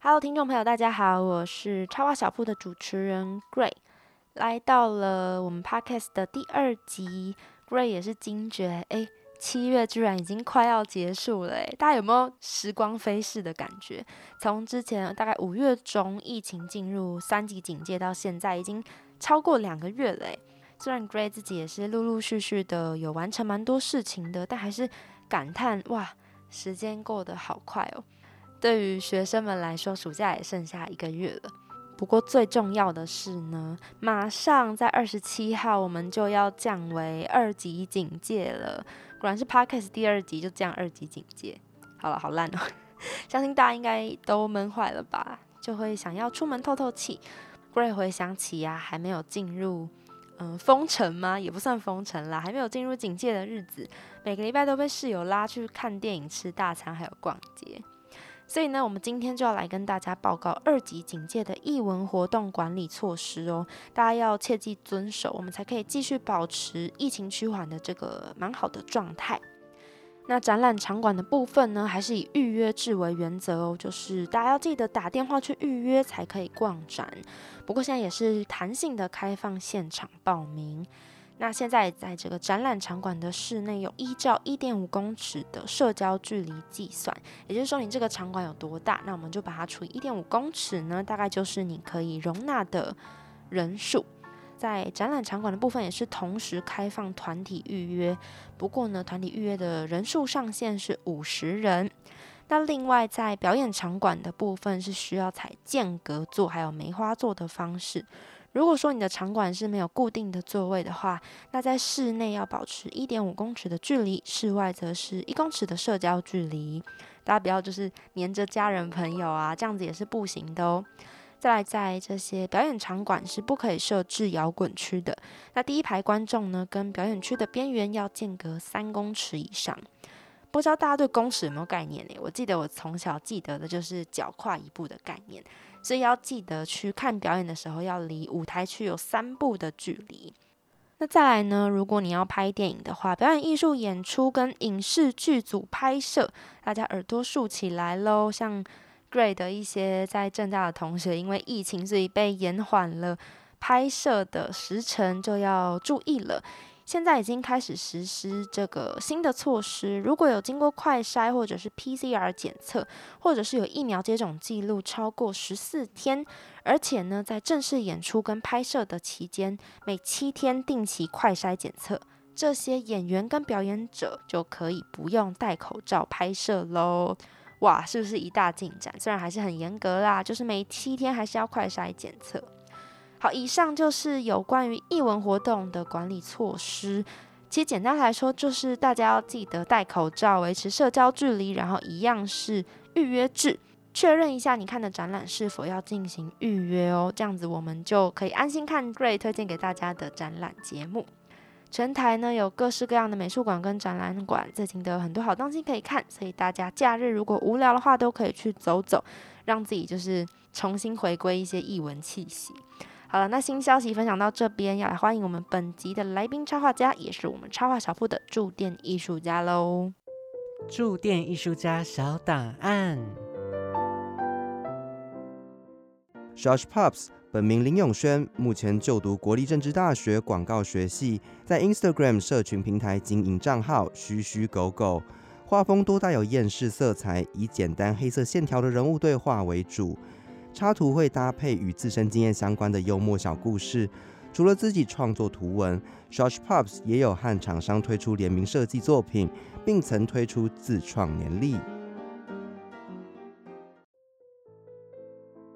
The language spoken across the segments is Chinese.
Hello，听众朋友，大家好，我是插画小铺的主持人 Gray，来到了我们 Podcast 的第二集。Gray 也是惊觉，哎，七月居然已经快要结束了，哎，大家有没有时光飞逝的感觉？从之前大概五月中疫情进入三级警戒到现在，已经超过两个月了，哎。虽然 Gray 自己也是陆陆续续的有完成蛮多事情的，但还是感叹哇。时间过得好快哦！对于学生们来说，暑假也剩下一个月了。不过最重要的是呢，马上在二十七号，我们就要降为二级警戒了。果然是 Podcast 第二集就降二级警戒。好了，好烂哦！相信大家应该都闷坏了吧？就会想要出门透透气。Gray 回想起呀，还没有进入。嗯，封城吗？也不算封城啦，还没有进入警戒的日子，每个礼拜都被室友拉去看电影、吃大餐，还有逛街。所以呢，我们今天就要来跟大家报告二级警戒的译文活动管理措施哦，大家要切记遵守，我们才可以继续保持疫情趋缓的这个蛮好的状态。那展览场馆的部分呢，还是以预约制为原则哦，就是大家要记得打电话去预约才可以逛展。不过现在也是弹性的开放现场报名。那现在在这个展览场馆的室内，有依照一点五公尺的社交距离计算，也就是说你这个场馆有多大，那我们就把它除以一点五公尺呢，大概就是你可以容纳的人数。在展览场馆的部分也是同时开放团体预约，不过呢，团体预约的人数上限是五十人。那另外在表演场馆的部分是需要采间隔座还有梅花座的方式。如果说你的场馆是没有固定的座位的话，那在室内要保持一点五公尺的距离，室外则是一公尺的社交距离。大家不要就是黏着家人朋友啊，这样子也是不行的哦。再来，在这些表演场馆是不可以设置摇滚区的。那第一排观众呢，跟表演区的边缘要间隔三公尺以上。不知道大家对公尺有没有概念呢？我记得我从小记得的就是脚跨一步的概念，所以要记得去看表演的时候，要离舞台区有三步的距离。那再来呢，如果你要拍电影的话，表演艺术演出跟影视剧组拍摄，大家耳朵竖起来喽，像。Gray 的一些在正大的同学，因为疫情，所以被延缓了拍摄的时程，就要注意了。现在已经开始实施这个新的措施，如果有经过快筛或者是 PCR 检测，或者是有疫苗接种记录超过十四天，而且呢在正式演出跟拍摄的期间，每七天定期快筛检测，这些演员跟表演者就可以不用戴口罩拍摄喽。哇，是不是一大进展？虽然还是很严格啦，就是每七天还是要快筛检测。好，以上就是有关于译文活动的管理措施。其实简单来说，就是大家要记得戴口罩，维持社交距离，然后一样是预约制，确认一下你看的展览是否要进行预约哦，这样子我们就可以安心看 Gray 推荐给大家的展览节目。全台呢有各式各样的美术馆跟展览馆，最近都有很多好东西可以看，所以大家假日如果无聊的话，都可以去走走，让自己就是重新回归一些艺文气息。好了，那新消息分享到这边，要来欢迎我们本集的来宾插画家，也是我们插画小铺的驻店艺术家喽。驻店艺术家小档案，Josh Pops。本名林永轩，目前就读国立政治大学广告学系，在 Instagram 社群平台经营账号，嘘嘘狗狗，画风多带有厌世色彩，以简单黑色线条的人物对话为主，插图会搭配与自身经验相关的幽默小故事。除了自己创作图文，Josh Pops 也有和厂商推出联名设计作品，并曾推出自创年历。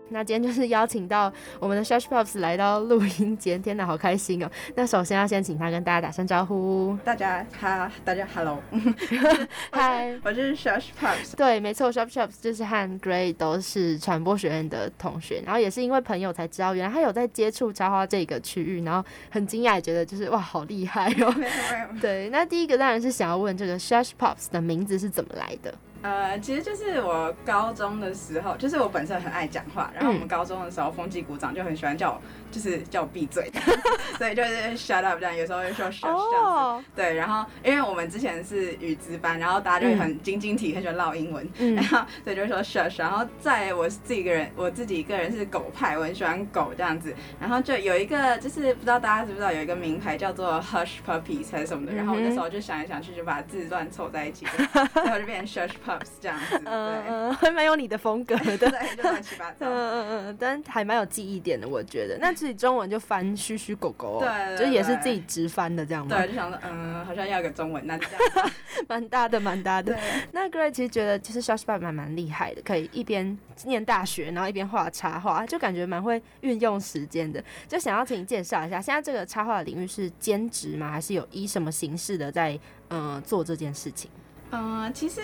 那今天就是邀请到我们的 Shush Pops 来到录音间，天哪，好开心哦！那首先要先请他跟大家打声招呼。大家哈，大家 hello，嗨，我是 Shush Pops。对，没错，Shush Pops 就是和 Gray 都是传播学院的同学，然后也是因为朋友才知道，原来他有在接触插花这个区域，然后很惊讶，也觉得就是哇，好厉害哦。对，那第一个当然是想要问这个 Shush Pops 的名字是怎么来的？呃，其实就是我高中的时候，就是我本身很爱讲话，然后我们嗯。高中的时候，风纪股长就很喜欢叫我，就是叫我闭嘴，所以就是 shut up 这样，有时候会说 shush 这样子。哦，对，然后因为我们之前是语资班，然后大家就会很晶晶体，很喜欢唠英文，嗯然后所以就会说 shush。然后在我自己一个人，我自己一个人是狗派，我很喜欢狗这样子。然后就有一个，就是不知道大家知不知道有一个名牌叫做 Hush Puppies 还是什么的。然后我那时候就想来想去，就把字乱凑在一起，然后 就变成 Shush Pups 这样子。嗯对，嗯，还蛮有你的风格的。对，就乱七八糟。嗯嗯嗯，但还蛮有记忆点的，我觉得。那自己中文就翻嘘嘘狗狗、哦，对对就是也是自己直翻的这样吗？对，就想说，嗯，好像要有个中文，那这样。蛮搭的，蛮搭的。那 Gray 其实觉得，其实 Shush Pop 蛮蛮厉害的，可以一边念大学，然后一边画插画，就感觉蛮会运用时间的。就想要请你介绍一下，现在这个插画领域是兼职吗？还是有以什么形式的在嗯、呃做这件事情？嗯，其实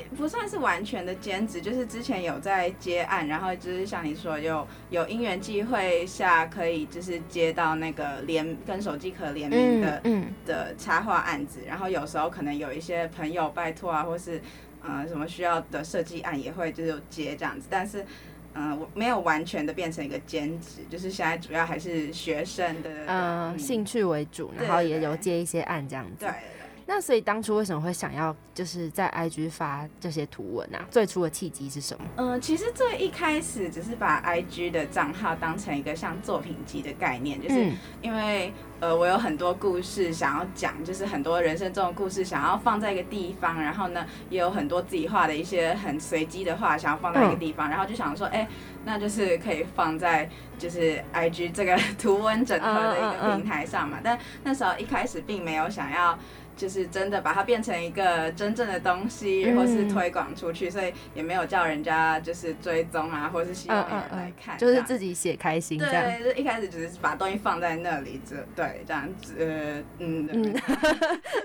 也不算是完全的兼职，就是之前有在接案，然后就是像你说有有因缘际会下可以就是接到那个联跟手机壳联名的、嗯的插画案子，然后有时候可能有一些朋友拜托啊，或是呃什么需要的设计案也会就是接这样子，但是。嗯，我没有完全的变成一个兼职，就是现在主要还是学生的嗯、呃，兴趣为主，然后也有接一些案这样子。对对那所以当初为什么会想要就是在 IG 发这些图文啊？最初的契机是什么？嗯，其实最一开始只是把 IG 的账号当成一个像作品集的概念，就是嗯因为呃我有很多故事想要讲，就是很多人生中的故事想要放在一个地方，然后呢也有很多自己画的一些很随机的画想要放在一个地方，然后就想说，哎、那就是可以放在就是 IG 这个 图文整合的一个平台上嘛。但那时候一开始并没有想要。就是真的把它变成一个真正的东西，嗯或是推广出去，所以也没有叫人家就是追踪啊，或是希望有人来看，就是自己写开心这样。对，就一开始只是把东西放在那里，这对这样子，呃，嗯嗯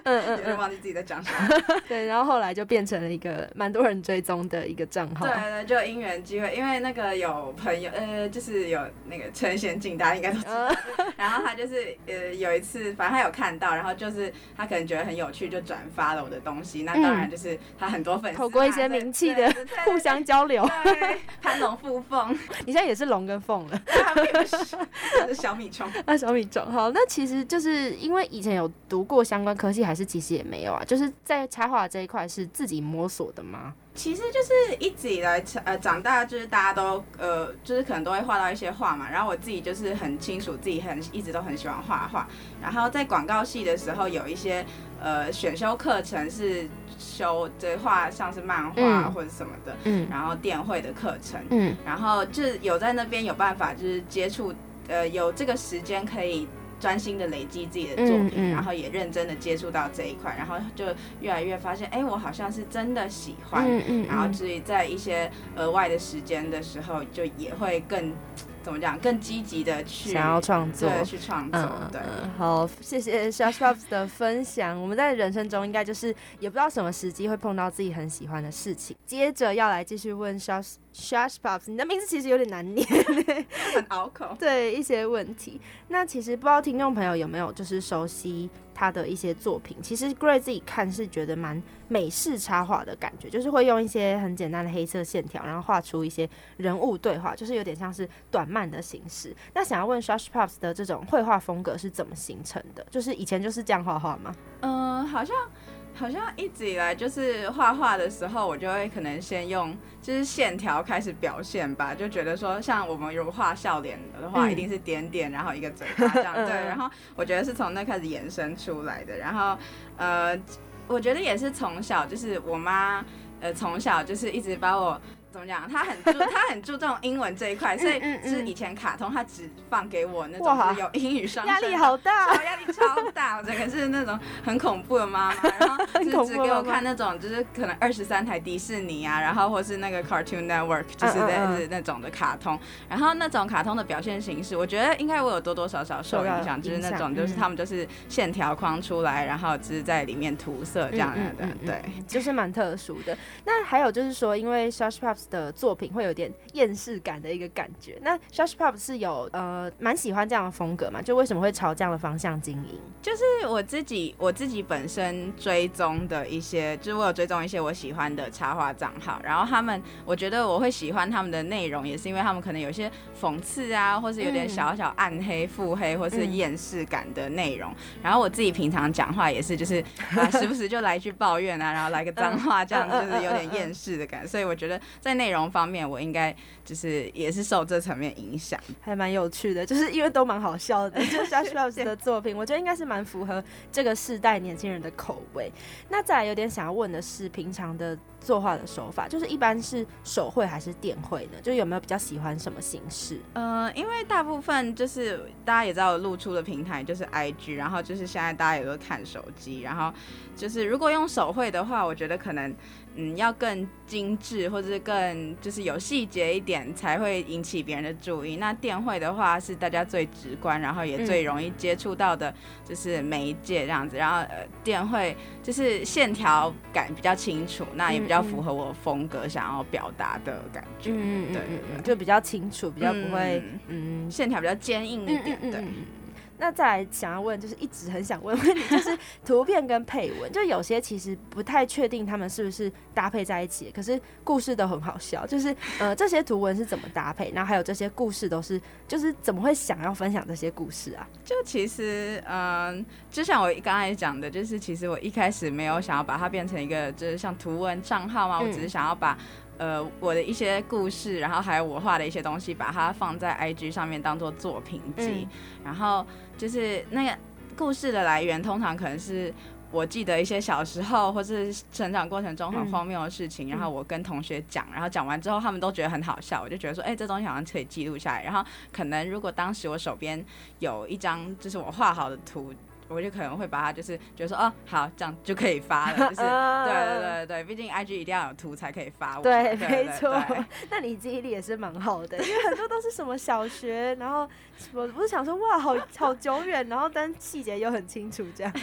嗯，点忘记自己在讲什么。对，然后后来就变成了一个蛮多人追踪的一个账号。对对，就因缘机会，因为那个有朋友，呃，就是有那个陈贤进，大家应该都知道。然后他就是呃有一次，反正他有看到，然后就是他可能觉得很有趣，就转发了我的东西。那当然就是他很多粉丝透过一些名气的互相交流。对，攀龙附凤，你现在也是龙跟凤了。小米虫。那小米虫好，那其实就是因为以前有读过相关科系，还是其实也没有啊？就是在插画这一块是自己摸索的吗？其实就是一直以来，呃，长大就是大家都呃，就是可能都会画到一些画嘛。然后我自己就是很清楚自己很一直都很喜欢画画。然后在广告系的时候，有一些呃选修课程是修这画像是漫画嗯或者什么的，嗯然后电绘的课程，嗯然后就是有在那边有办法就是接触，呃，有这个时间可以。专心的累积自己的作品，嗯嗯。然后也认真的接触到这一块，然后就越来越发现，哎，我好像是真的喜欢，然后至于在一些额外的时间的时候，就也会更怎么讲，更积极的去想要创作。对去创作，嗯，对。嗯好，谢谢 Shush Pops 的分享。我们在人生中应该就是也不知道什么时机会碰到自己很喜欢的事情。接着要来继续问 Shush Shush Pops，你的名字其实有点难念，很拗口。对一些问题。那其实不知道听众朋友有没有就是熟悉他的一些作品。其实 Gray 自己看是觉得蛮美式插画的感觉，就是会用一些很简单的黑色线条，然后画出一些人物对话，就是有点像是短漫的形式。那想要问 Shush Pops 的这种绘画风格是怎么形成的？就是以前就是这样画画吗？嗯，好像好像一直以来就是画画的时候，我就会可能先用就是线条开始表现吧，就觉得说像我们如果画笑脸的话，嗯一定是点点，然后一个嘴巴这样嗯 对。然后我觉得是从那开始延伸出来的。然后呃，我觉得也是从小就是我妈呃从小就是一直把我。怎么讲？他很注他很注重英文这一块，所以是以前卡通他只放给我那种就是有英语双压力好大超压力超大，我整个是那种很恐怖的妈妈，然后 很就是只给我看那种就是可能二十三台迪士尼啊，然后或是那个 Cartoon Network，就是嗯嗯嗯类似那种的卡通，然后那种卡通的表现形式，我觉得应该我有多多少少受影响，就是那种就是嗯他们就是线条框出来，然后就是在里面涂色这样的，对。就是蛮特殊的。那还有就是说，因为 Shush Pups 的作品会有点厌世感的一个感觉。那 Shush Pups 是有呃蛮喜欢这样的风格嘛？就为什么会朝这样的方向经营？就是我自己我自己本身追踪的一些，就是我有追踪一些我喜欢的插画账号，然后他们我觉得我会喜欢他们的内容，也是因为他们可能有些讽刺啊，或是有点嗯小小暗黑、腹黑，或是嗯厌世感的内容。然后我自己平常讲话也是，就是啊时不时就来一句抱怨啊，然后来个脏话，这样就是有点厌世的感觉。所以我觉得在内容方面，我应该就是也是受这层面影响。还蛮有趣的，就是因为都蛮好笑的，就是 Shush Pups 的作品，我觉得应该是蛮符合这个世代年轻人的口味。那再来有点想要问的是，平常的作画的手法，就是一般是手绘还是电绘呢？就有没有比较喜欢什么形式？呃，因为大部分就是大家也知道，露出的平台就是 IG，然后就是现在大家也都看手机，然后就是如果用手绘的话，我觉得可能嗯要更精致，或者是更就是有细节一点，才会引起别人的注意。那电绘的话是大家最直观，然后也最容易接触到的，就是媒介这样子。然后呃，电绘就是线条感比较清楚，那也比较符合我风格想要表达的感觉。对就比较清楚，比较不会嗯线条比较坚硬一点，对。嗯那再来想要问，就是一直很想问问你，就是图片跟配文，就有些其实不太确定他们是不是搭配在一起，可是故事都很好笑。就是呃，这些图文是怎么搭配，然后还有这些故事都是，就是怎么会想要分享这些故事啊？就其实，嗯，就像我刚才讲的，就是其实我一开始没有想要把它变成一个就是像图文账号嘛，嗯我只是想要把。呃，我的一些故事，然后还有我画的一些东西，把它放在 IG 上面当做作品集。然后就是那个故事的来源，通常可能是我记得一些小时候或是成长过程中很荒谬的事情，然后我跟同学讲，然后讲完之后他们都觉得很好笑，我就觉得说，哎、这东西好像可以记录下来。然后可能如果当时我手边有一张就是我画好的图。我就可能会把它就是觉得说哦好这样就可以发了，就是 对对对对，毕竟 IG 一定要有图才可以发我。对，对没错对。那你记忆力也是蛮好的，因为很多都是什么小学，然后我不是想说哇，好好久远，然后但细节又很清楚，这样。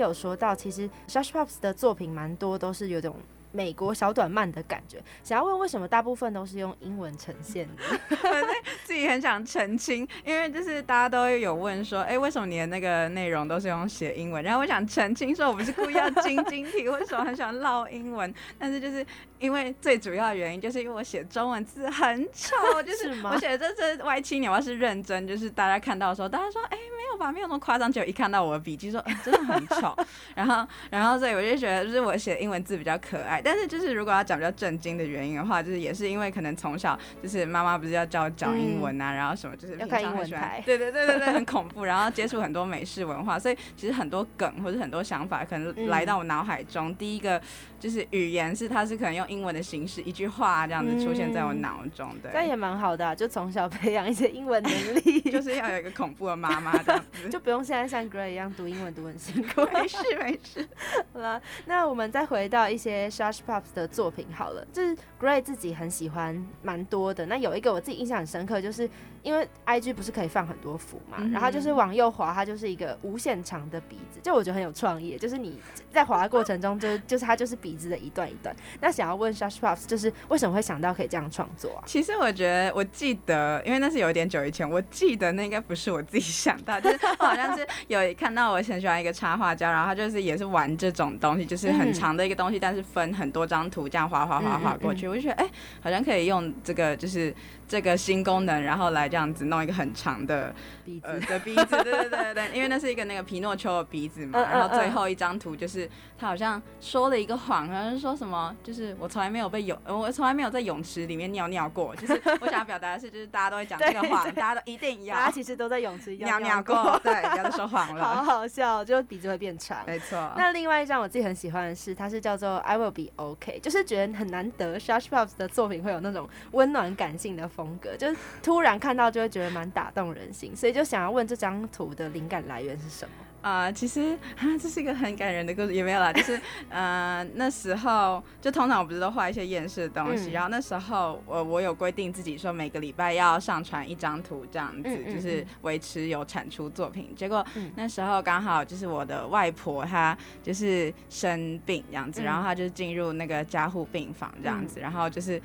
有说到，其实 Shush Pops 的作品蛮多都是有种美国小短漫的感觉。想要问为什么大部分都是用英文呈现的？自己很想澄清，因为就是大家都有问说，哎、为什么你的那个内容都是用写英文？然后我想澄清说，我不是故意要晶晶体，为什么很喜欢唠英文？但是就是因为最主要的原因，就是因为我写中文字很丑，就是我写的这这歪七扭八是认真，就是大家看到的时候，大家说，哎、吧，没有那么夸张。就一看到我的笔记说，哎、真的很丑。然后，然后所以我就觉得，就是我写英文字比较可爱。但是就是如果要讲比较震惊的原因的话，就是也是因为可能从小就是妈妈不是要教我讲英文啊，然后什么就是要看平常很喜欢 对对对对对，很恐怖。然后接触很多美式文化，所以其实很多梗或者很多想法可能来到我脑海中。第一个就是语言是它是可能用英文的形式，一句话这样子出现在我脑中的，这也蛮好的啊、就从小培养一些英文能力，就是要有一个恐怖的妈妈这样子。就不用现在像 Gray 一样读英文读很辛苦。没事没事，好了，那我们再回到一些 Shush Pups 的作品好了，就是 Gray 自己很喜欢蛮多的。那有一个我自己印象很深刻，就是因为 IG 不是可以放很多幅嘛，嗯然后就是往右滑，它就是一个无限长的鼻子，就我觉得很有创意，就是你在滑的过程中就就是它就是鼻子的一段一段。那想要问 Shush Pups，就是为什么会想到可以这样创作啊？其实我觉得，我记得，因为那是有一点久以前，我记得那应该不是我自己想到，就是我好像是有看到我很喜欢一个插画家，然后他就是也是玩这种东西，就是很长的一个东西，但是分很多张图这样画画画画过去，我就觉得哎、好像可以用这个就是这个新功能，然后来这样子弄一个很长的鼻子呃的鼻子，对对对对对，因为那是一个那个皮诺丘的鼻子嘛。然后最嗯后一张图就是他好像说了一个谎，好像是说什么，就是我从来没有被泳，呃我从来没有在泳池里面尿尿过。就是 我想要表达的是，就是大家都会讲这个谎，大家都一定要大家其实都在泳池尿尿过，对，不要再说谎好了。好好笑，就鼻子会变长。没错，那另外一张我自己很喜欢的是，它是叫做 I Will Be OK，就是觉得很难得 Shush Pops 的作品会有那种温暖感性的风格，就是突然看到就会觉得蛮打动人心，所以就想要问这张图的灵感来源是什么？呃，其实啊，这是一个很感人的故事，也没有啦，就是 呃那时候就通常我不是都画一些厌世的东西，嗯然后那时候我我有规定自己说每个礼拜要上传一张图这样子，嗯嗯就是嗯维持有产出作品。结果嗯那时候刚好就是我的外婆她就是生病这样子，嗯然后她就进入那个加护病房这样子，然后就是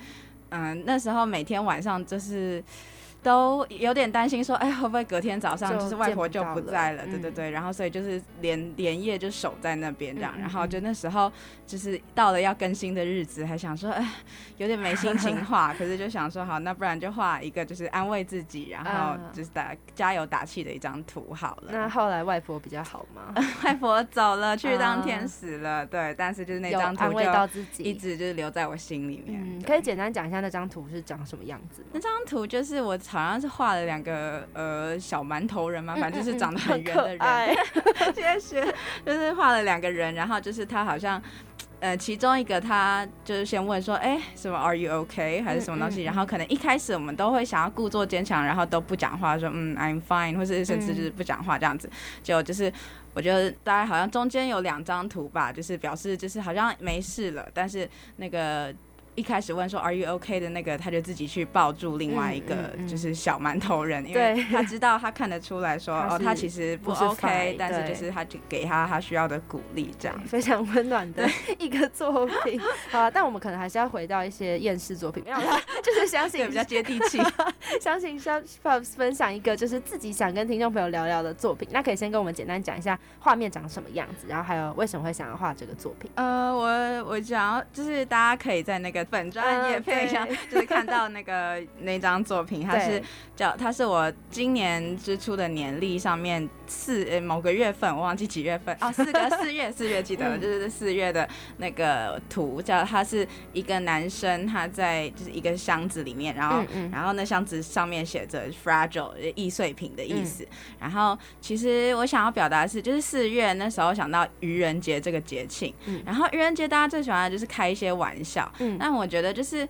嗯、那时候每天晚上就是。都有点担心，说，哎，会不会隔天早上就就是外婆就不在了？对对嗯对，然后所以就是连连夜就守在那边这样，然后就那时候就是到了要更新的日子，还想说，哎，有点没心情画，可是就想说，好，那不然就画一个就是安慰自己，然后啊就是打加油打气的一张图好了。那后来外婆比较好吗？外婆走了，去当啊天使了，对，但是就是那张图就自己，一直就是留在我心里面。嗯，可以简单讲一下那张图是长什么样子吗？那张图就是我好像是画了两个呃小馒头人嘛，反正就是长得很圆的人，谢谢，就是画了两个人，然后就是他好像。呃，其中一个他就是先问说，哎、什么 Are you OK 还是什么东西？嗯嗯然后可能一开始我们都会想要故作坚强，然后都不讲话，说嗯 I'm fine，或是甚至就是不讲话这样子。结果就是我觉得大概好像中间有两张图吧，就是表示就是好像没事了，但是那个。一开始问说 Are you OK 的那个，他就自己去抱住另外一个就是小馒头人，因对为他知道他看得出来说 哦，他其实不不是 OK，fine，但是就是他就给他他需要的鼓励这样。非常温暖的 一个作品。好啊，但我们可能还是要回到一些厌世作品，没有啦，就是相信对，比较接地气。相信 s h p 分享一个就是自己想跟听众朋友聊聊的作品。那可以先跟我们简单讲一下画面长什么样子，然后还有为什么会想要画这个作品。呃，我我想要就是大家可以在那个本专嗯业配上，对。就是看到那个那张作品，它是叫它是我今年之初的年历上面四呃某个月份，我忘记几月份哦，四个四月四月记得了，嗯。就是四月的那个图，叫它是一个男生他在就是一个箱子里面，然后嗯嗯。然后那箱子上面写着 fragile 易碎品的意嗯。思。然后其实我想要表达的是，就是四月那时候想到愚人节这个节庆，嗯。然后愚人节大家最喜欢的就是开一些玩笑。嗯，但我觉得就是，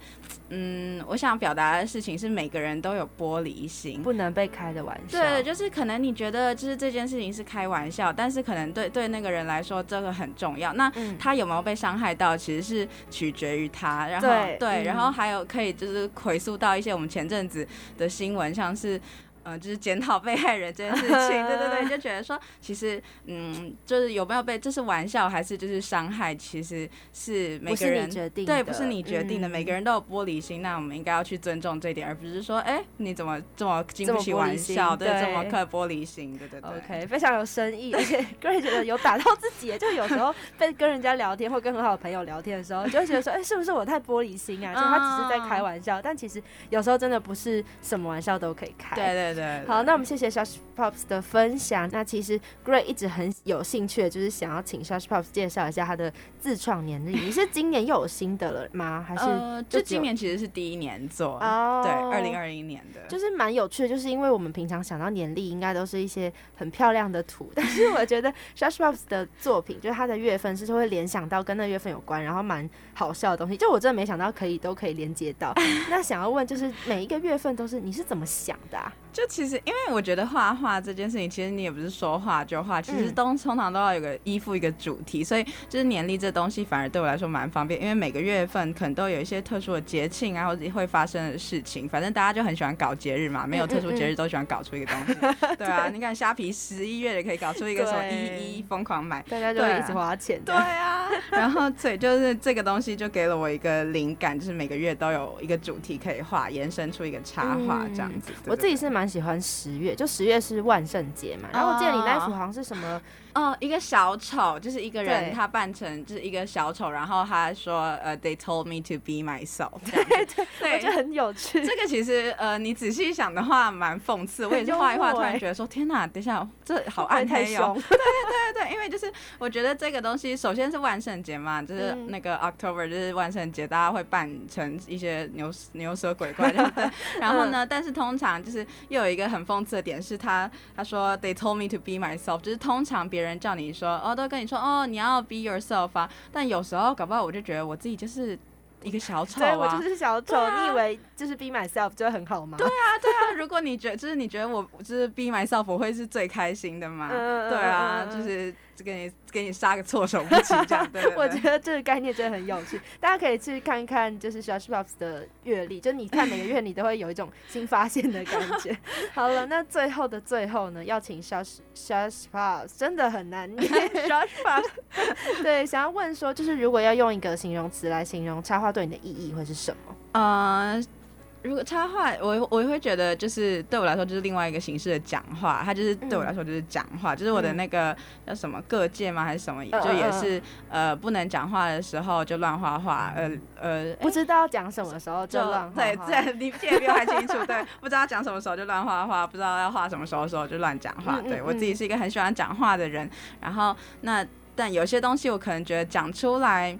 嗯，我想表达的事情是每个人都有玻璃心。不能被开的玩笑。对，就是可能你觉得就是这件事情是开玩笑，但是可能对对那个人来说这个很重要。那嗯他有没有被伤害到，其实是取决于他。然后对嗯然后还有可以就是回溯到一些我们前阵子的新闻，像是。呃，就是检讨被害人这件事情，对对对，就觉得说，其实，嗯，就是有没有被，这是玩笑还是就是伤害，其实是每个人决定对，不是你决定的，嗯每个人都有玻璃心，那我们应该要去尊重这一点，而不是说，哎、你怎么这么经不起玩笑，对，这么对刻玻璃心，对对对 OK，非常有深意，而且 Gray 觉得有打到自己，就有时候 被跟人家聊天或跟很好的朋友聊天的时候，就会觉得说，哎、是不是我太玻璃心啊？就他只是在开玩笑，但其实有时候真的不是什么玩笑都可以开。对对对，好，那我们谢谢 Shush Pops 的分享。那其实 Gray 一直很有兴趣的，就是想要请 Shush Pops 介绍一下他的自创年历。你是今年又有新的了吗？还是呃，就今年其实是第一年做，哦对，二零二一年的，就是蛮有趣的，就是因为我们平常想到年历，应该都是一些很漂亮的图，但是我觉得 Shush Pops 的作品，就是它的月份是会联想到跟那月份有关，然后蛮好笑的东西，就我真的没想到可以都可以连接到。那想要问，就是每一个月份都是你是怎么想的啊？就其实，因为我觉得画画这件事情，其实你也不是说画就画，其实嗯都通常都要有个依附一个主题，所以就是年历这东西反而对我来说蛮方便，因为每个月份可能都有一些特殊的节庆啊，或者会发生的事情，反正大家就很喜欢搞节日嘛，没有特殊节日都喜欢搞出一个东西，对啊，你看虾皮十一月也可以搞出一个什么一一疯狂买，大家就一直花钱这对。啊，啊，然后所以就是这个东西就给了我一个灵感，就是每个月都有一个主题可以画，延伸出一个插画这样子。对我自己是蛮喜欢十月，就十月是万圣节嘛，然后我记得你那幅好像是什么，哦，一个小丑，就是一个对人他扮成就是一个小丑，然后他说呃，They told me to be myself 这样子。对我觉得很有趣。这个其实呃，你仔细想的话，蛮讽刺。我也是画一画，突然觉得说，天哪，等一下，这好会不会太暗黑哦。对，对对，因为就是我觉得这个东西，首先是万圣节嘛，就是嗯那个 October 就是万圣节，大家会扮成一些牛牛蛇鬼怪这样对。然后呢，但是通常就是又有一个很讽刺的点是他他说 They told me to be myself，就是通常别人叫你说哦，都跟你说哦你要 be yourself 啊，但有时候搞不好我就觉得我自己就是一个小丑对我啊就。是小丑，你以为就是 be myself 就会很好吗？对啊，对啊，如果你觉得就是你觉得我就是 be myself，我会是最开心的嘛？嗯嗯对啊，就是给你给你杀个措手不及这样。对对对我觉得这个概念真的很有趣，大家可以去看看，就是 Shush Pops 的阅历，就你看每个月你都会有一种新发现的感觉。好了，那最后的最后呢，要请 Shush Shush Pops 真的很难念 Shush Pops，对，想要问说，就是如果要用一个形容词来形容插画对你的意义会是什么？呃，如果插画，我我会觉得就是对我来说就是另外一个形式的讲话，它就是对我来说就是讲话，就是我的嗯那个叫什么各界吗还是什么，嗯就也嗯是呃不能讲话的时候就乱画画，呃呃。不知道讲什么时候就乱画对画对，你记得比我还清楚。对，不知道讲什么时候就乱画画，不知道要画什么时候的时候就乱讲话。对我自己是一个很喜欢讲话的人，然后那但有些东西我可能觉得讲出来。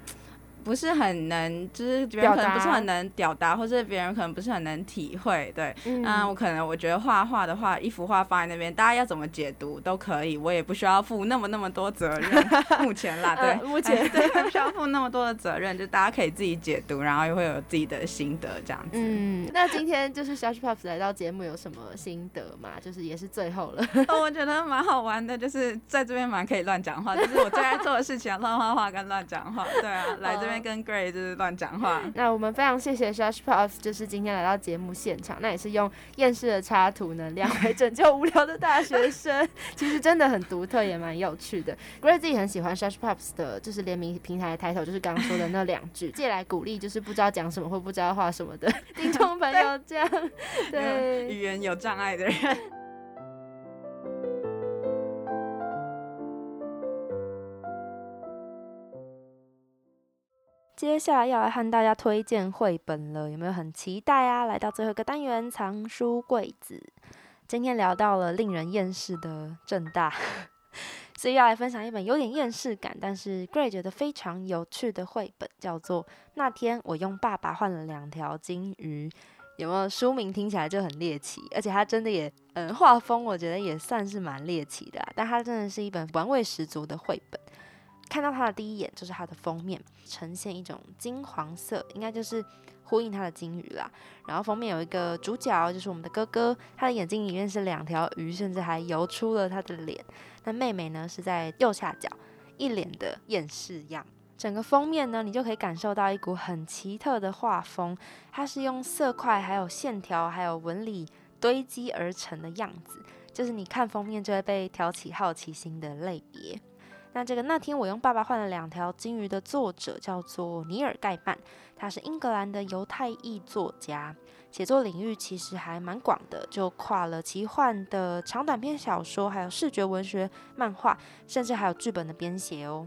不是很能，就是别人可能不是很能表达，或者别人可能不是很能体会，对，嗯嗯，我可能我觉得画画的话，一幅画放在那边，大家要怎么解读都可以，我也不需要负那么那么多责任。目前啦，对，呃目前 哎对，不需要负那么多的责任，就大家可以自己解读，然后又会有自己的心得这样子。嗯，那今天就是 Shush Pops 来到节目有什么心得吗？就是也是最后了。哦，我觉得蛮好玩的，就是在这边蛮可以乱讲话，就是我最爱做的事情啊，乱画画跟乱讲话。对啊，来这边跟 Gray 就是乱讲话。那我们非常谢谢 Shushpops，就是今天来到节目现场，那也是用厌世的插图能量来拯救无聊的大学生，其实真的很独特，也蛮有趣的。Gray 自己很喜欢 Shushpops 的，就是联名平台的抬头，就是刚刚说的那两句，借来鼓励就是不知道讲什么或不知道画什么的听众朋友，这样对。语言有障碍的人。接下来要来和大家推荐绘本了，有没有很期待啊？来到最后一个单元藏书柜子，今天聊到了令人厌世的正大，所以要来分享一本有点厌世感，但是 Gray 觉得非常有趣的绘本，叫做《那天我用爸爸换了两条金鱼》。有没有书名听起来就很猎奇，而且它真的也，嗯，画风我觉得也算是蛮猎奇的、但它真的是一本玩味十足的绘本。看到它的第一眼就是它的封面，呈现一种金黄色，应该就是呼应它的金鱼啦。然后封面有一个主角，就是我们的哥哥，他的眼睛里面是两条鱼，甚至还游出了他的脸。那妹妹呢是在右下角，一脸的厌世样。整个封面呢，你就可以感受到一股很奇特的画风，它是用色块、还有线条、还有纹理堆积而成的样子，就是你看封面就会被挑起好奇心的类别。那这个那天我用爸爸换了两条金鱼的作者叫做尼尔盖曼，他是英格兰的犹太裔作家，写作领域其实还蛮广的，就跨了奇幻的长短篇小说，还有视觉文学、漫画，甚至还有剧本的编写哦。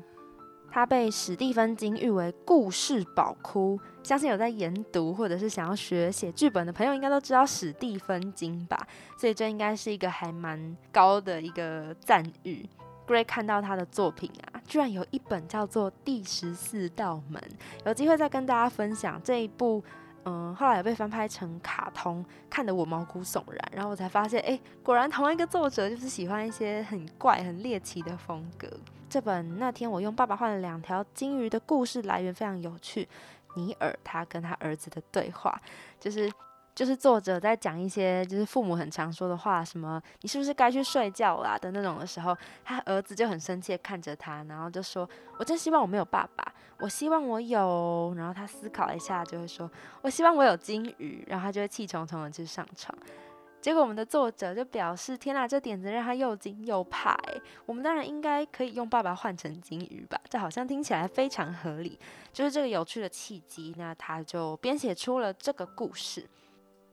他被史蒂芬金誉为故事宝库，相信有在研读或者是想要学写剧本的朋友，应该都知道史蒂芬金吧？所以这应该是一个还蛮高的一个赞誉。Gray 看到他的作品啊，居然有一本叫做《第十四道门》，有机会再跟大家分享这一部。嗯，后来有被翻拍成卡通，看得我毛骨悚然。然后我才发现，哎，果然同一个作者就是喜欢一些很怪、很猎奇的风格。这本那天我用爸爸换了两条金鱼的故事来源非常有趣。尼尔他跟他儿子的对话，就是就是作者在讲一些就是父母很常说的话，什么你是不是该去睡觉啦的那种的时候，他儿子就很生气的看着他，然后就说：“我真希望我没有爸爸，我希望我有。”然后他思考了一下，就会说：“我希望我有金鱼。”然后他就会气冲冲的去上床。结果我们的作者就表示：“天哪，这点子让他又惊又怕。”诶，我们当然应该可以用爸爸换成金鱼吧？这好像听起来非常合理，就是这个有趣的契机。那他就编写出了这个故事。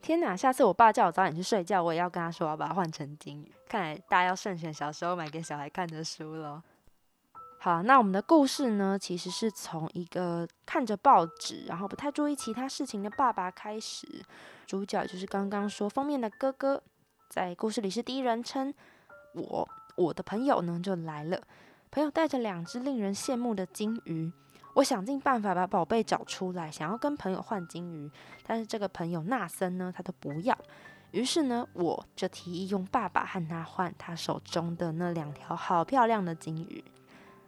天哪，下次我爸叫我早点去睡觉，我也要跟他说，我要把它换成金鱼。看来大家要慎选小时候买给小孩看的书喽。好，那我们的故事呢，其实是从一个看着报纸，然后不太注意其他事情的爸爸开始。主角就是刚刚说封面的哥哥，在故事里是第一人称。我，我的朋友呢就来了，朋友带着两只令人羡慕的金鱼。我想尽办法把宝贝找出来，想要跟朋友换金鱼，但是这个朋友纳森呢，他都不要。于是呢，我就提议用爸爸和他换他手中的那两条好漂亮的金鱼。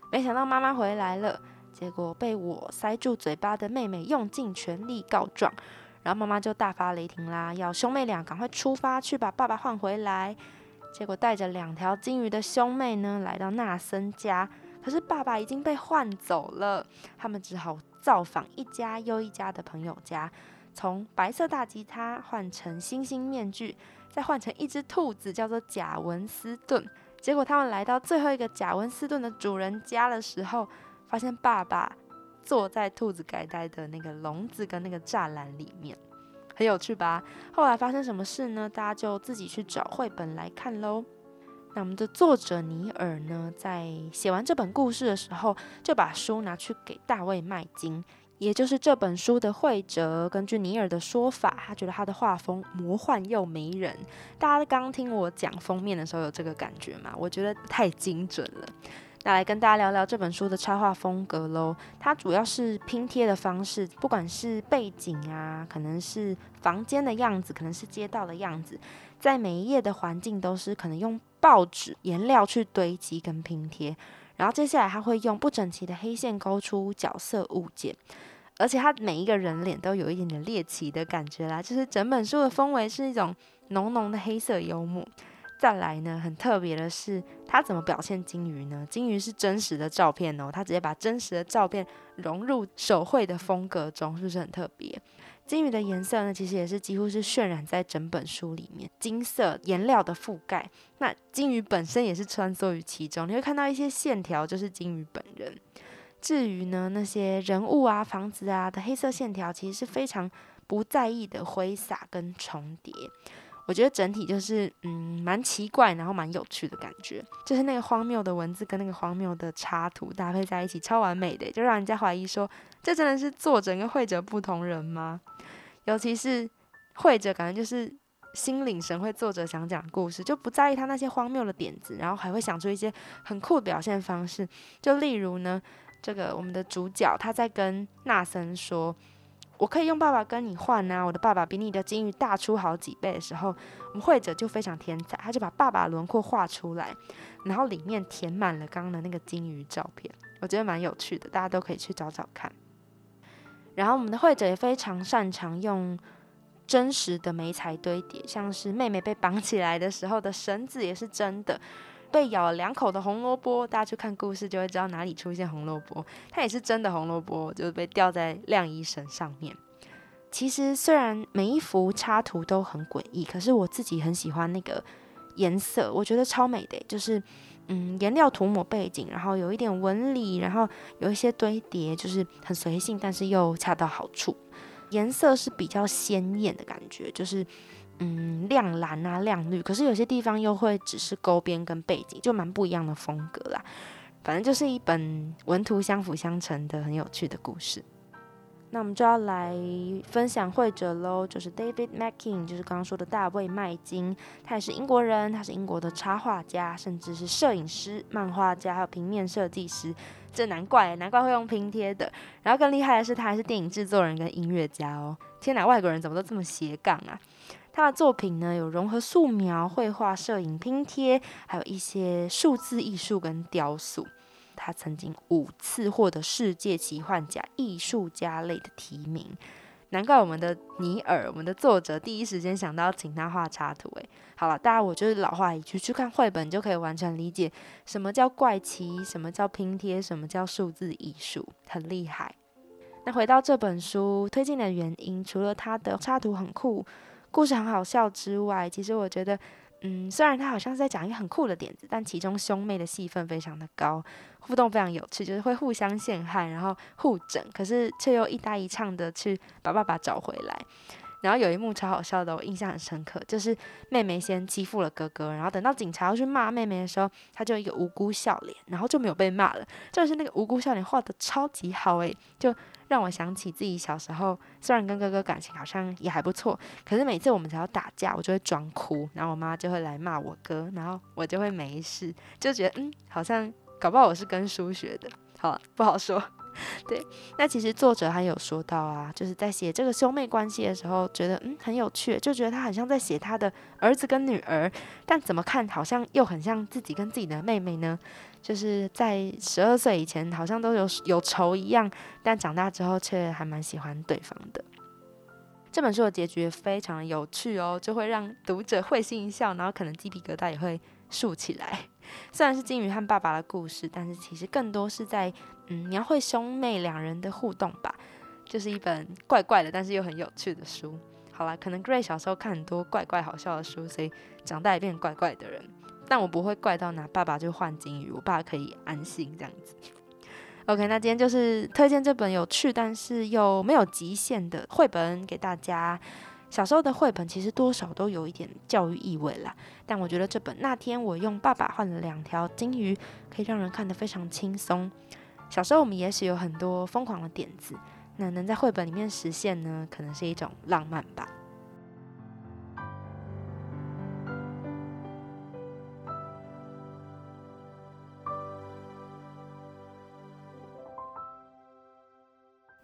没想到妈妈回来了，结果被我塞住嘴巴的妹妹用尽全力告状，然后妈妈就大发雷霆啦，要兄妹俩赶快出发去把爸爸换回来。结果带着两条金鱼的兄妹呢，来到纳森家，可是爸爸已经被换走了，他们只好造访一家又一家的朋友家，从白色大吉他换成星星面具，再换成一只兔子，叫做贾文斯顿。结果他们来到最后一个贾文斯顿的主人家的时候，发现爸爸坐在兔子改呆的那个笼子跟那个栅栏里面，很有趣吧？后来发生什么事呢？大家就自己去找绘本来看喽。那我们的作者尼尔呢，在写完这本故事的时候，就把书拿去给大卫麦金。也就是这本书的绘者，根据尼尔的说法，他觉得他的画风魔幻又迷人。大家刚听我讲封面的时候有这个感觉吗？我觉得太精准了。那来跟大家聊聊这本书的插画风格喽。它主要是拼贴的方式，不管是背景啊，可能是房间的样子，可能是街道的样子，在每一页的环境都是可能用报纸颜料去堆积跟拼贴。然后接下来他会用不整齐的黑线勾出角色物件，而且他每一个人脸都有一点点猎奇的感觉啦，就是整本书的氛围是一种浓浓的黑色幽默。再来呢，很特别的是他怎么表现金鱼呢？金鱼是真实的照片哦，他直接把真实的照片融入手绘的风格中，是不是很特别？金鱼的颜色呢，其实也是几乎是渲染在整本书里面，金色颜料的覆盖。那金鱼本身也是穿梭于其中，你会看到一些线条，就是金鱼本人。至于呢，那些人物啊、房子啊的黑色线条，其实是非常不在意的挥洒跟重叠。我觉得整体就是嗯，蛮奇怪，然后蛮有趣的感觉。就是那个荒谬的文字跟那个荒谬的插图搭配在一起，超完美的，就让人家怀疑说，这真的是作者跟绘者不同人吗？尤其是绘者，感觉就是心领神会，作者想讲故事，就不在意他那些荒谬的点子，然后还会想出一些很酷的表现方式。就例如呢，这个我们的主角他在跟纳森说：“我可以用爸爸跟你换啊，我的爸爸比你的金鱼大出好几倍的时候，我们绘者就非常天才，他就把爸爸轮廓画出来，然后里面填满了刚刚的那个金鱼照片，我觉得蛮有趣的，大家都可以去找找看。”然后我们的绘者也非常擅长用真实的媒材堆叠，像是妹妹被绑起来的时候的绳子也是真的，被咬了两口的红萝卜，大家去看故事就会知道哪里出现红萝卜，它也是真的红萝卜，就是被吊在晾衣绳上面。其实虽然每一幅插图都很诡异，可是我自己很喜欢那个颜色，我觉得超美的，就是。嗯，颜料涂抹背景，然后有一点纹理，然后有一些堆叠，就是很随性，但是又恰到好处。颜色是比较鲜艳的感觉，就是嗯亮蓝啊亮绿，可是有些地方又会只是勾边跟背景，就蛮不一样的风格啦。反正就是一本文图相辅相成的很有趣的故事。那我们就要来分享绘者喽，就是 David Mackin，就是刚刚说的大卫麦金，他也是英国人，他是英国的插画家，甚至是摄影师、漫画家，还有平面设计师。这难怪，难怪会用拼贴的。然后更厉害的是，他还是电影制作人跟音乐家哦。天哪，外国人怎么都这么斜杠啊？他的作品呢，有融合素描、绘画、摄影、拼贴，还有一些数字艺术跟雕塑。他曾经五次获得世界奇幻奖艺术家类的提名，难怪我们的尼尔，我们的作者第一时间想到请他画插图。诶，好了，大家我就是老话一句，去看绘本就可以完全理解什么叫怪奇，什么叫拼贴，什么叫数字艺术，很厉害。那回到这本书推荐的原因，除了它的插图很酷。故事很好笑之外，其实我觉得，嗯，虽然他好像是在讲一个很酷的点子，但其中兄妹的戏份非常的高，互动非常有趣，就是会互相陷害，然后互整，可是却又一搭一唱的去把爸爸找回来。然后有一幕超好笑的，我印象很深刻，就是妹妹先欺负了哥哥，然后等到警察要去骂妹妹的时候，她就一个无辜笑脸，然后就没有被骂了。就是那个无辜笑脸画的超级好诶，就让我想起自己小时候，虽然跟哥哥感情好像也还不错，可是每次我们只要打架，我就会装哭，然后我妈就会来骂我哥，然后我就会没事，就觉得嗯，好像搞不好我是跟书学的，好不好说。对，那其实作者还有说到啊，就是在写这个兄妹关系的时候，觉得嗯很有趣，就觉得他很像在写他的儿子跟女儿，但怎么看好像又很像自己跟自己的妹妹呢？就是在十二岁以前好像都有有仇一样，但长大之后却还蛮喜欢对方的。这本书的结局非常有趣哦，就会让读者会心一笑，然后可能鸡皮疙瘩也会竖起来。虽然是金鱼和爸爸的故事，但是其实更多是在嗯描绘兄妹两人的互动吧。就是一本怪怪的，但是又很有趣的书。好啦，可能 Gray 小时候看很多怪怪好笑的书，所以长大也变怪怪的人。但我不会怪到拿爸爸就换金鱼，我爸可以安心这样子。OK，那今天就是推荐这本有趣但是又没有极限的绘本给大家。小时候的绘本其实多少都有一点教育意味啦，但我觉得这本那天我用爸爸换了两条金鱼，可以让人看得非常轻松。小时候我们也许有很多疯狂的点子，那能在绘本里面实现呢，可能是一种浪漫吧。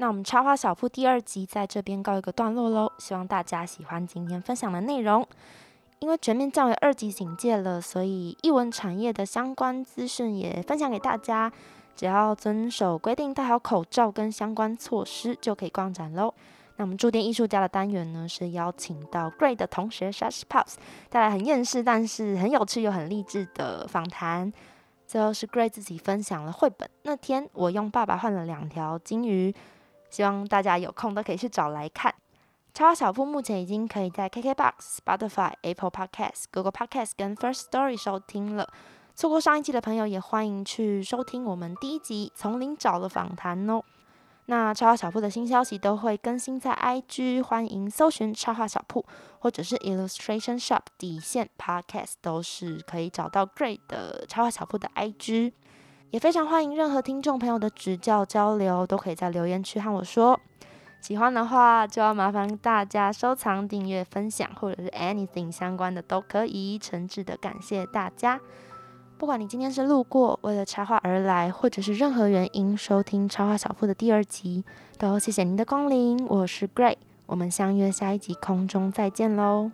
那我们插花小铺第二集在这边告一个段落喽，希望大家喜欢今天分享的内容。因为全面降为二级警戒了，所以艺文产业的相关资讯也分享给大家。只要遵守规定，戴好口罩跟相关措施，就可以逛展喽。那我们驻店艺术家的单元呢，是邀请到 Great 的同学 Shush Pops 带来很厌世但是很有趣又很励志的访谈。最后是 Great 自己分享了绘本。那天我用爸爸换了两条金鱼。希望大家有空都可以去找来看。插花小铺目前已经可以在 KKBOX、Spotify、Apple Podcast、Google Podcast 跟 First Story 收听了。错过上一季的朋友也欢迎去收听我们第一集从零找的访谈哦。那插花小铺的新消息都会更新在 IG，欢迎搜寻插画小铺或者是 Illustration Shop 底线 Podcast 都是可以找到 Great 的插画小铺的 IG。也非常欢迎任何听众朋友的指教交流，都可以在留言区和我说。喜欢的话，就要麻烦大家收藏、订阅、分享，或者是 anything 相关的都可以。诚挚的感谢大家。不管你今天是路过，为了插画而来，或者是任何原因收听插画小铺的第二集，都谢谢您的光临。我是 Gray，我们相约下一集空中再见喽。